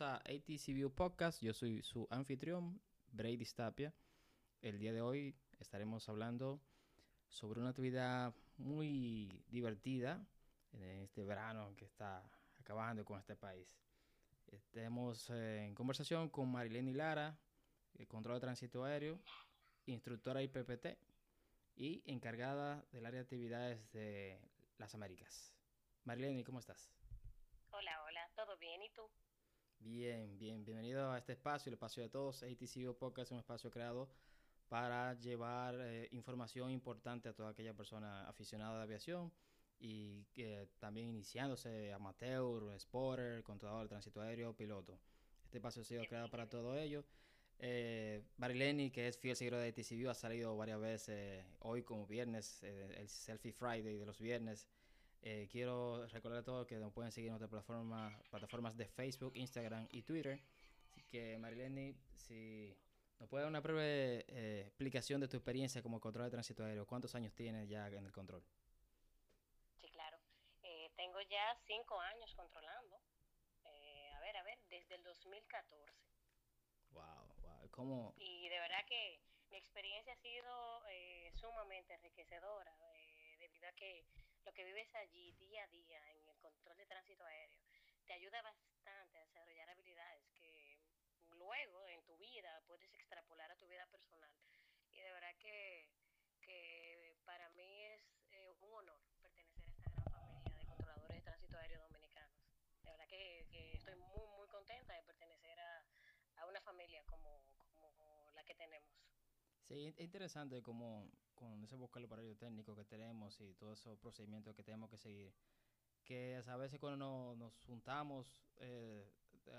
bienvenidos a ATC View Podcast. Yo soy su anfitrión, Brady Stapia. El día de hoy estaremos hablando sobre una actividad muy divertida en este verano que está acabando con este país. Estamos eh, en conversación con Marilene Lara, el control de tránsito aéreo, instructora IPPT y encargada del área de actividades de las Américas. Marilene, ¿cómo estás? Hola, hola, ¿todo bien? ¿Y tú? Bien, bien. Bienvenido a este espacio, el espacio de todos. ATC Podcast es un espacio creado para llevar eh, información importante a toda aquella persona aficionada de aviación y que también iniciándose amateur, spotter, controlador de tránsito aéreo, piloto. Este espacio ha sido creado para todo ello. Eh, que es fiel seguidor de ATCV, ha salido varias veces, hoy como viernes, eh, el Selfie Friday de los viernes. Eh, quiero recordar a todos que nos pueden seguir en nuestras plataformas, plataformas de Facebook, Instagram y Twitter. Así que Marileni, si nos puede dar una breve eh, explicación de tu experiencia como control de tránsito aéreo, ¿cuántos años tienes ya en el control? Sí, claro. Eh, tengo ya cinco años controlando. a ver, a ver, desde el 2014. Wow, wow. ¿Cómo? Y de verdad que mi experiencia ha sido sumamente enriquecedora, debido a que lo que vives allí día a día en el control de tránsito aéreo te ayuda bastante a desarrollar habilidades que luego en tu vida puedes extrapolar a tu vida personal. Y de verdad que, que para mí es eh, un honor pertenecer a esta gran familia de controladores de tránsito aéreo dominicanos. De verdad que, que estoy muy, muy contenta de pertenecer a, a una familia como, como la que tenemos. Sí, es interesante como con ese vocabulario técnico que tenemos y todos esos procedimientos que tenemos que seguir, que a veces cuando nos, juntamos eh,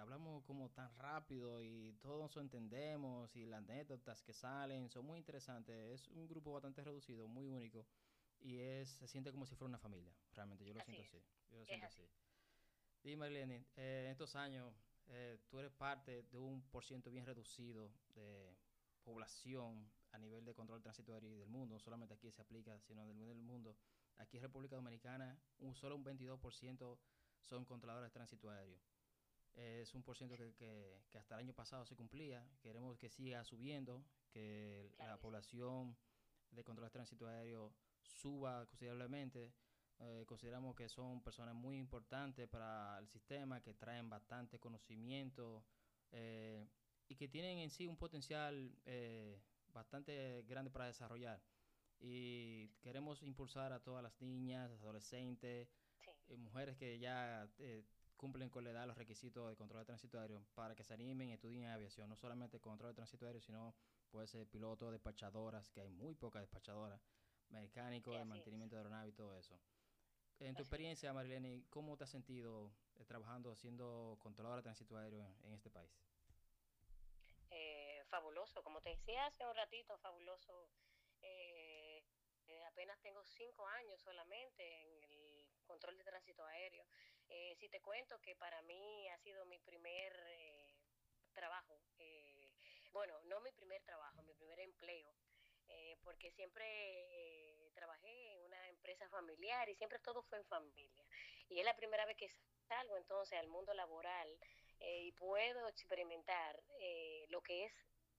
hablamos como tan rápido y todos lo entendemos y las anécdotas que salen son muy interesantes. Es un grupo bastante reducido, muy único y es se siente como si fuera una familia, realmente yo lo siento así. Yo lo siento así. Dime, Marlene, eh, en estos años eh, tú eres parte de un por ciento bien reducido de población a nivel de control tránsito aéreo del mundo, no solamente aquí se aplica, sino del, del mundo. Aquí en República Dominicana, un solo un 22% son controladores aéreo. Es un por ciento que, que, hasta el año pasado se cumplía. Queremos que siga subiendo, que la población de control de tránsito aéreo suba considerablemente. Eh, consideramos que son personas muy importantes para el sistema, que traen bastante conocimiento. Eh, y que tienen en sí un potencial eh, bastante grande para desarrollar. Y queremos impulsar a todas las niñas, adolescentes, eh, mujeres que ya eh, cumplen con la edad los requisitos de control de tránsito aéreo para que se animen y estudien aviación, no solamente control de tránsito aéreo, sino puede ser piloto, despachadoras, que hay muy pocas despachadoras, mecánico, de mantenimiento de aeronave y todo eso. En tu experiencia, Marilene, ¿cómo te has sentido trabajando siendo controladora de tránsito aéreo en este país? Fabuloso. Como te decía hace un ratito, fabuloso. Eh, eh, apenas tengo cinco años solamente en el control de tránsito aéreo. Eh, si te cuento que para mí ha sido mi primer eh, trabajo, eh, bueno, no mi primer trabajo, mi primer empleo. Porque siempre trabajé en una empresa familiar y siempre todo fue en familia. Y es la primera vez que salgo entonces al mundo laboral y puedo experimentar lo que es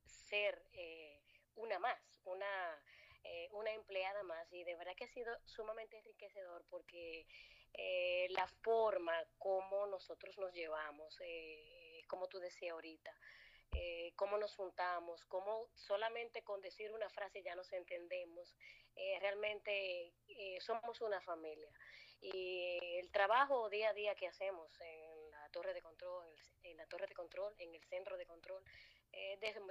ser eh, una más, una, eh, una empleada más. Y de verdad que ha sido sumamente enriquecedor porque eh, la forma como nosotros nos llevamos, eh, como tú decías ahorita, eh, cómo nos juntamos, cómo solamente con decir una frase ya nos entendemos. Eh, realmente eh, somos una familia. Y el trabajo día a día que hacemos en la torre de control, en, el, en la torre de control, en el centro de control,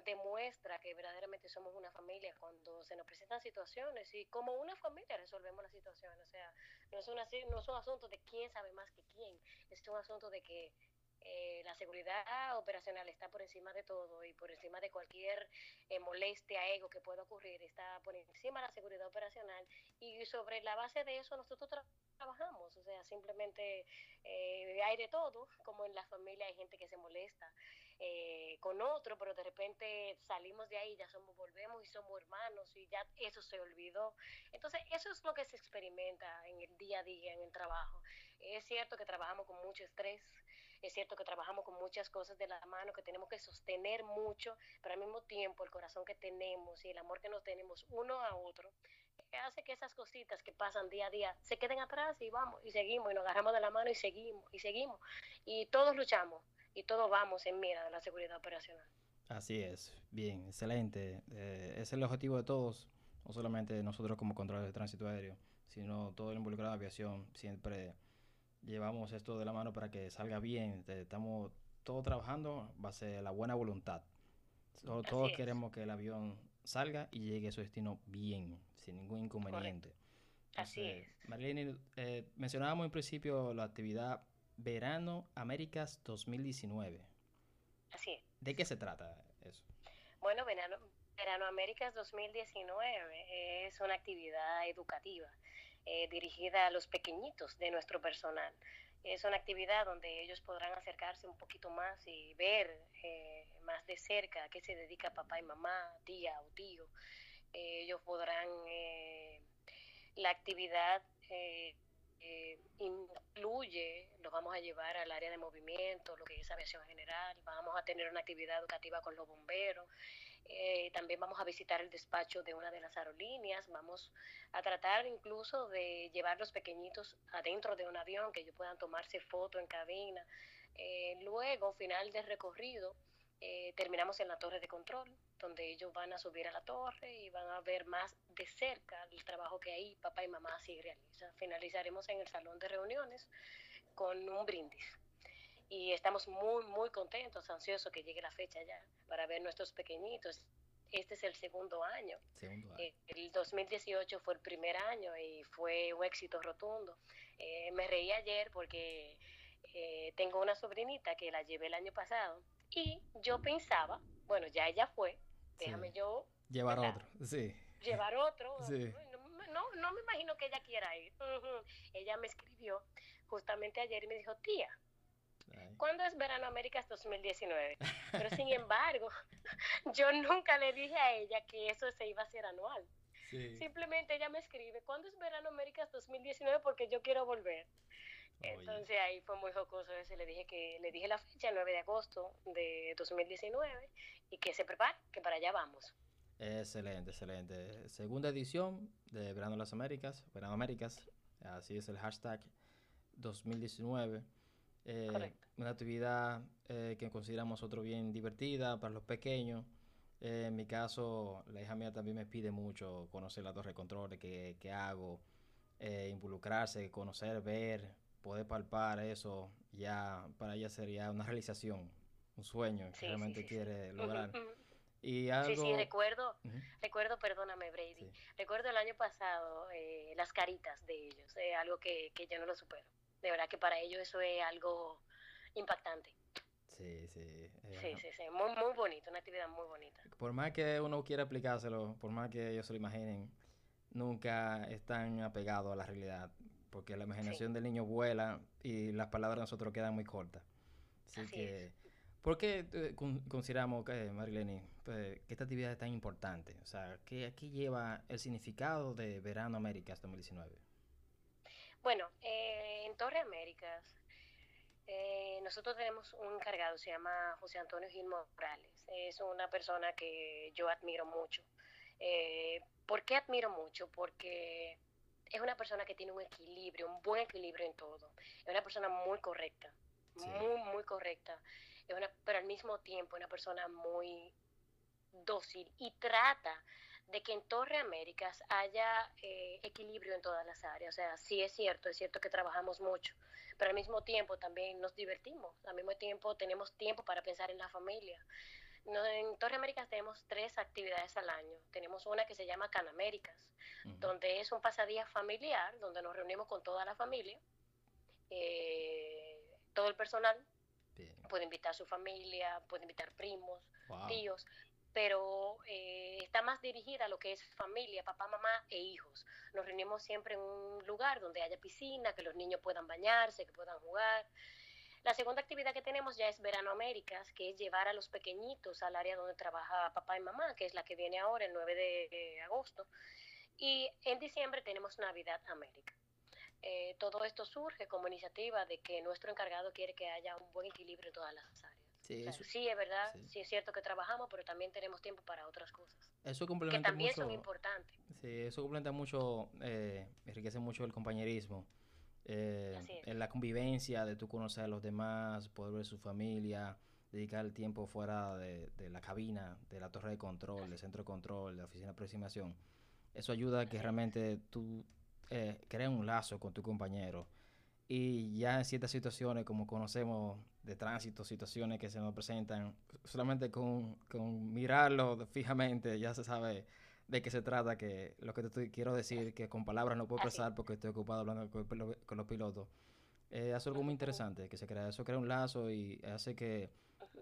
demuestra que verdaderamente somos una familia cuando se nos presentan situaciones y como una familia resolvemos las situaciones. O sea, no es, una, no es un asunto de quién sabe más que quién, es un asunto de que eh, la seguridad operacional está por encima de todo y por encima de cualquier eh, molestia, ego que pueda ocurrir, está por encima de la seguridad operacional y sobre la base de eso nosotros tra trabajamos, o sea, simplemente eh, hay de todo, como en la familia hay gente que se molesta eh, con otro, pero de repente salimos de ahí, ya somos, volvemos y somos hermanos y ya eso se olvidó. Entonces, eso es lo que se experimenta en el día a día, en el trabajo. Es cierto que trabajamos con mucho estrés, Es cierto que trabajamos con muchas cosas de la mano, que tenemos que sostener mucho, pero al mismo tiempo el corazón que tenemos y el amor que nos tenemos uno a otro hace que esas cositas que pasan día a día se queden atrás y vamos y seguimos y nos agarramos de la mano y seguimos y seguimos y todos luchamos y todos vamos en mira de la seguridad operacional. Así es, bien, excelente. Eh, es el objetivo de todos, no solamente nosotros como controladores de tránsito aéreo, sino todo el involucrado en aviación. Siempre llevamos esto de la mano para que salga bien. Estamos todos trabajando base de la buena voluntad. Todos, queremos que el avión salga y llegue a su destino bien, sin ningún inconveniente. Así es. Marlene, eh, mencionábamos en principio la actividad Verano Américas 2019. Así es. ¿De qué se trata eso? Bueno, Verano, Verano Américas 2019 es una actividad educativa eh, dirigida a los pequeñitos de nuestro personal. Es una actividad donde ellos podrán acercarse un poquito más y ver eh, más de cerca a qué se dedica papá y mamá, tía o tío. Eh, ellos podrán, la actividad incluye, los vamos a llevar al área de movimiento, lo que es aviación general, vamos a tener una actividad educativa con los bomberos, eh, también vamos a visitar el despacho de una de las aerolíneas, vamos a tratar incluso de llevar los pequeñitos adentro de un avión, que ellos puedan tomarse foto en cabina. Eh, luego, final del recorrido, eh, terminamos en la torre de control, donde ellos van a subir a la torre y van a ver más de cerca el trabajo que ahí papá y mamá sí realizan. Finalizaremos en el salón de reuniones con un brindis y estamos muy, muy contentos, ansiosos que llegue la fecha ya para ver nuestros pequeñitos. Este es el segundo año. Eh, el 2018 fue el primer año y fue un éxito rotundo. Eh, me reí ayer porque eh, tengo una sobrinita que la llevé el año pasado y yo pensaba, bueno, ya ella fue, déjame yo... Llevar otro, sí. Llevar otro. No, no, me imagino que ella quiera ir. Ella me escribió justamente ayer y me dijo, tía, ¿Cuándo es Verano Américas 2019? Pero sin embargo, yo nunca le dije a ella que eso se iba a hacer anual. Simplemente ella me escribe, ¿cuándo es Verano Américas 2019? Porque yo quiero volver. Entonces ahí fue muy jocoso ese, le dije que le dije la fecha, el 9 de agosto de 2019 y que se prepare, que para allá vamos. Excelente, excelente. Segunda edición de Verano las Américas, Verano Américas, así es el hashtag 2019. Eh, una actividad eh, que consideramos nosotros bien divertida para los pequeños. Eh, en mi caso, la hija mía también me pide mucho conocer la torre de control que, que hago, involucrarse, conocer, ver, poder palpar eso, ya para ella sería una realización, un sueño que realmente quiere lograr. Y algo... Sí, sí, recuerdo, recuerdo, perdóname Brady, recuerdo el año pasado las caritas de ellos, algo que, que yo no lo supero de verdad que para ellos eso es algo impactante. Sí, sí. sí, sí, sí. Muy, muy bonito, una actividad muy bonita. Por más que uno quiera aplicárselo, por más que ellos se lo imaginen, nunca están apegados a la realidad, porque la imaginación del niño vuela y las palabras de nosotros quedan muy cortas. Así, que, ¿por qué eh, consideramos, que, Marileni, pues, que esta actividad es tan importante? O sea, ¿qué aquí lleva el significado de Verano Américas 2019? Bueno, eh, en Torre Américas, eh, nosotros tenemos un encargado, se llama José Antonio Gil Morales. Es una persona que yo admiro mucho. Eh, ¿Por qué admiro mucho? Porque es una persona que tiene un equilibrio, un buen equilibrio en todo. Es una persona muy correcta, muy, muy correcta. Es una, pero al mismo tiempo una persona muy dócil y trata de que en Torre Américas haya eh, equilibrio en todas las áreas. O sea, sí es cierto, es cierto que trabajamos mucho, pero al mismo tiempo también nos divertimos, al mismo tiempo tenemos tiempo para pensar en la familia. En Torre Américas tenemos tres actividades al año. Tenemos una que se llama Canaméricas, donde es un pasadía familiar, donde nos reunimos con toda la familia, eh, todo el personal. Puede invitar a su familia, puede invitar primos, tíos, pero eh, está más dirigida a lo que es familia, papá, mamá e hijos. Nos reunimos siempre en un lugar donde haya piscina, que los niños puedan bañarse, que puedan jugar. La segunda actividad que tenemos ya es Verano Américas, que es llevar a los pequeñitos al área donde trabaja papá y mamá, que es la que viene ahora, el 9 de agosto. Y en diciembre tenemos Navidad América. eh, todo esto surge como iniciativa de que nuestro encargado quiere que haya un buen equilibrio en todas las áreas. Sí, sí es verdad, sí. es cierto que trabajamos, pero también tenemos tiempo para otras cosas. Eso complementa que también son importantes. Sí, eso complementa mucho, eh, enriquece mucho el compañerismo. Eh, en la convivencia de tú conocer a los demás, poder ver su familia, dedicar el tiempo fuera de, la cabina, de la torre de control, del centro de control, de la oficina de aproximación. Eso ayuda a que realmente tú eh, crees un lazo con tu compañero. Y ya en ciertas situaciones, como conocemos de tránsito, situaciones que se nos presentan, solamente con, con mirarlo fijamente ya se sabe de qué se trata, que lo que te quiero decir, que con palabras no puedo expresar porque estoy ocupado hablando con, con los pilotos. Eh, hace algo muy interesante, que se crea, eso crea un lazo y hace que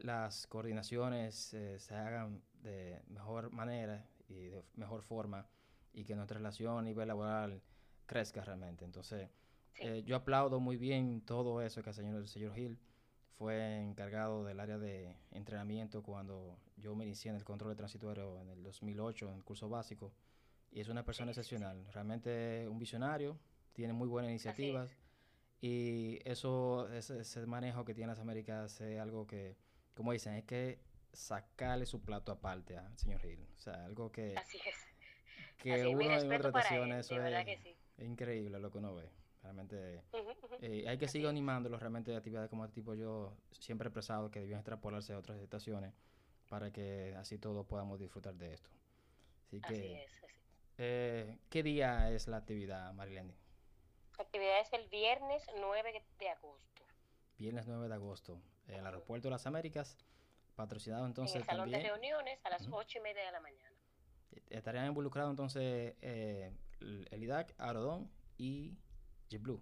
las coordinaciones eh, se hagan de mejor manera y de mejor forma y que nuestra relación a nivel laboral crezca realmente. Entonces, eh, yo aplaudo muy bien todo eso que el señor, el señor Gil fue encargado del área de entrenamiento cuando yo me inicié en el control de tránsito aéreo en el 2008 en el curso básico y es una persona excepcional, realmente un visionario, tiene muy buenas iniciativas y eso, ese, ese, manejo que tiene las Américas es algo que, como dicen, es que sacarle su plato aparte al señor Gil, o sea, algo que... Así es. Que uno en otras eso es, es increíble lo que uno ve. Realmente eh, hay que seguir animándolo realmente de actividades como este tipo. Yo siempre he expresado que debían extrapolarse a otras estaciones para que así todos podamos disfrutar de esto. Así que, es, eh, ¿qué día es la actividad, Marilene? La actividad es el viernes 9 de agosto. Viernes 9 de agosto, en el Aeropuerto de las Américas, patrocinado entonces en el salón de reuniones a las 8 y media de la mañana. Estarían involucrados entonces eh, el IDAC, Arodón y JetBlue.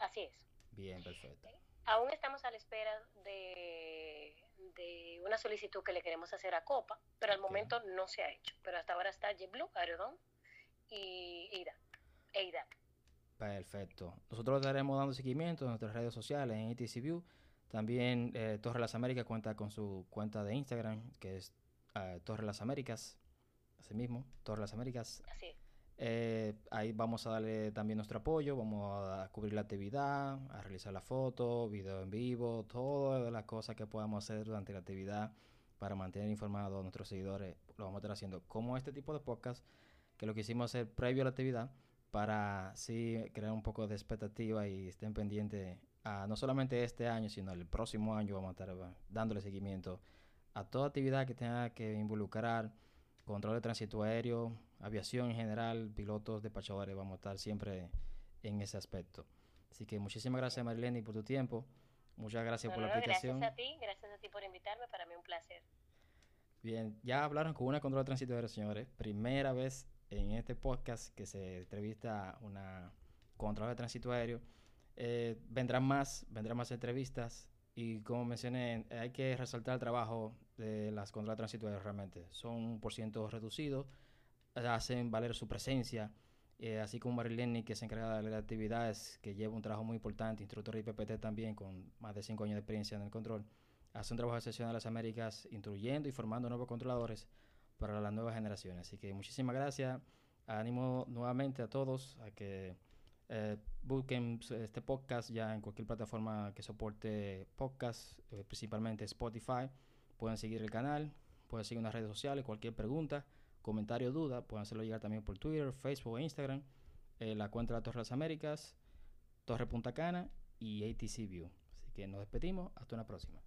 Así es. Bien, perfecto. Aún estamos a la espera de, de una solicitud que le queremos hacer a Copa, pero al momento no se ha hecho. Pero hasta ahora está JetBlue, Aerodón y EIDAC. Perfecto. Nosotros estaremos dando seguimiento en nuestras redes sociales, en ETC View. También eh, Torre Las Américas cuenta con su cuenta de Instagram, que es uh, Torre Las Américas. Así mismo, Torre Las Américas. Así es. Eh, ahí vamos a darle también nuestro apoyo, vamos a cubrir la actividad, a realizar la foto, video en vivo, todas las cosas que podamos hacer durante la actividad para mantener informados a nuestros seguidores. Lo vamos a estar haciendo como este tipo de podcast, que lo que hicimos hacer previo a la actividad para así crear un poco de expectativa y estén pendientes a no solamente este año, sino el próximo año vamos a estar dándole seguimiento a toda actividad que tenga que involucrar control de tránsito aéreo, aviación en general, pilotos, despachadores, vamos a estar siempre en ese aspecto. Así que muchísimas gracias Marilene por tu tiempo. Muchas gracias por la invitación. Gracias a ti, gracias a ti por invitarme, para mí un placer. Bien, ya hablaron con una control de tránsito aéreo, señores. Primera vez en este podcast que se entrevista una control de tránsito aéreo. Eh, vendrán más, vendrán más entrevistas y como mencioné, hay que resaltar el trabajo de las controles de tránsito aéreo realmente. Son un por ciento reducido, hacen valer su presencia, eh, así como Marilene, que se encarga de las actividades, que lleva un trabajo muy importante, instructor de IPPT también, con más de cinco años de experiencia en el control, hace un trabajo excepcional en las Américas, instruyendo y formando nuevos controladores para las nuevas generaciones. Así que muchísimas gracias. Animo nuevamente a todos a que eh, busquen este podcast ya en cualquier plataforma que soporte podcast, eh, principalmente Spotify. Pueden seguir el canal, pueden seguir las redes sociales, cualquier pregunta, comentario, duda, pueden hacerlo llegar también por Twitter, Facebook e Instagram. Eh, la cuenta de la Torre de las Américas, Torre Punta Cana y ATC View. Así que nos despedimos, hasta una próxima.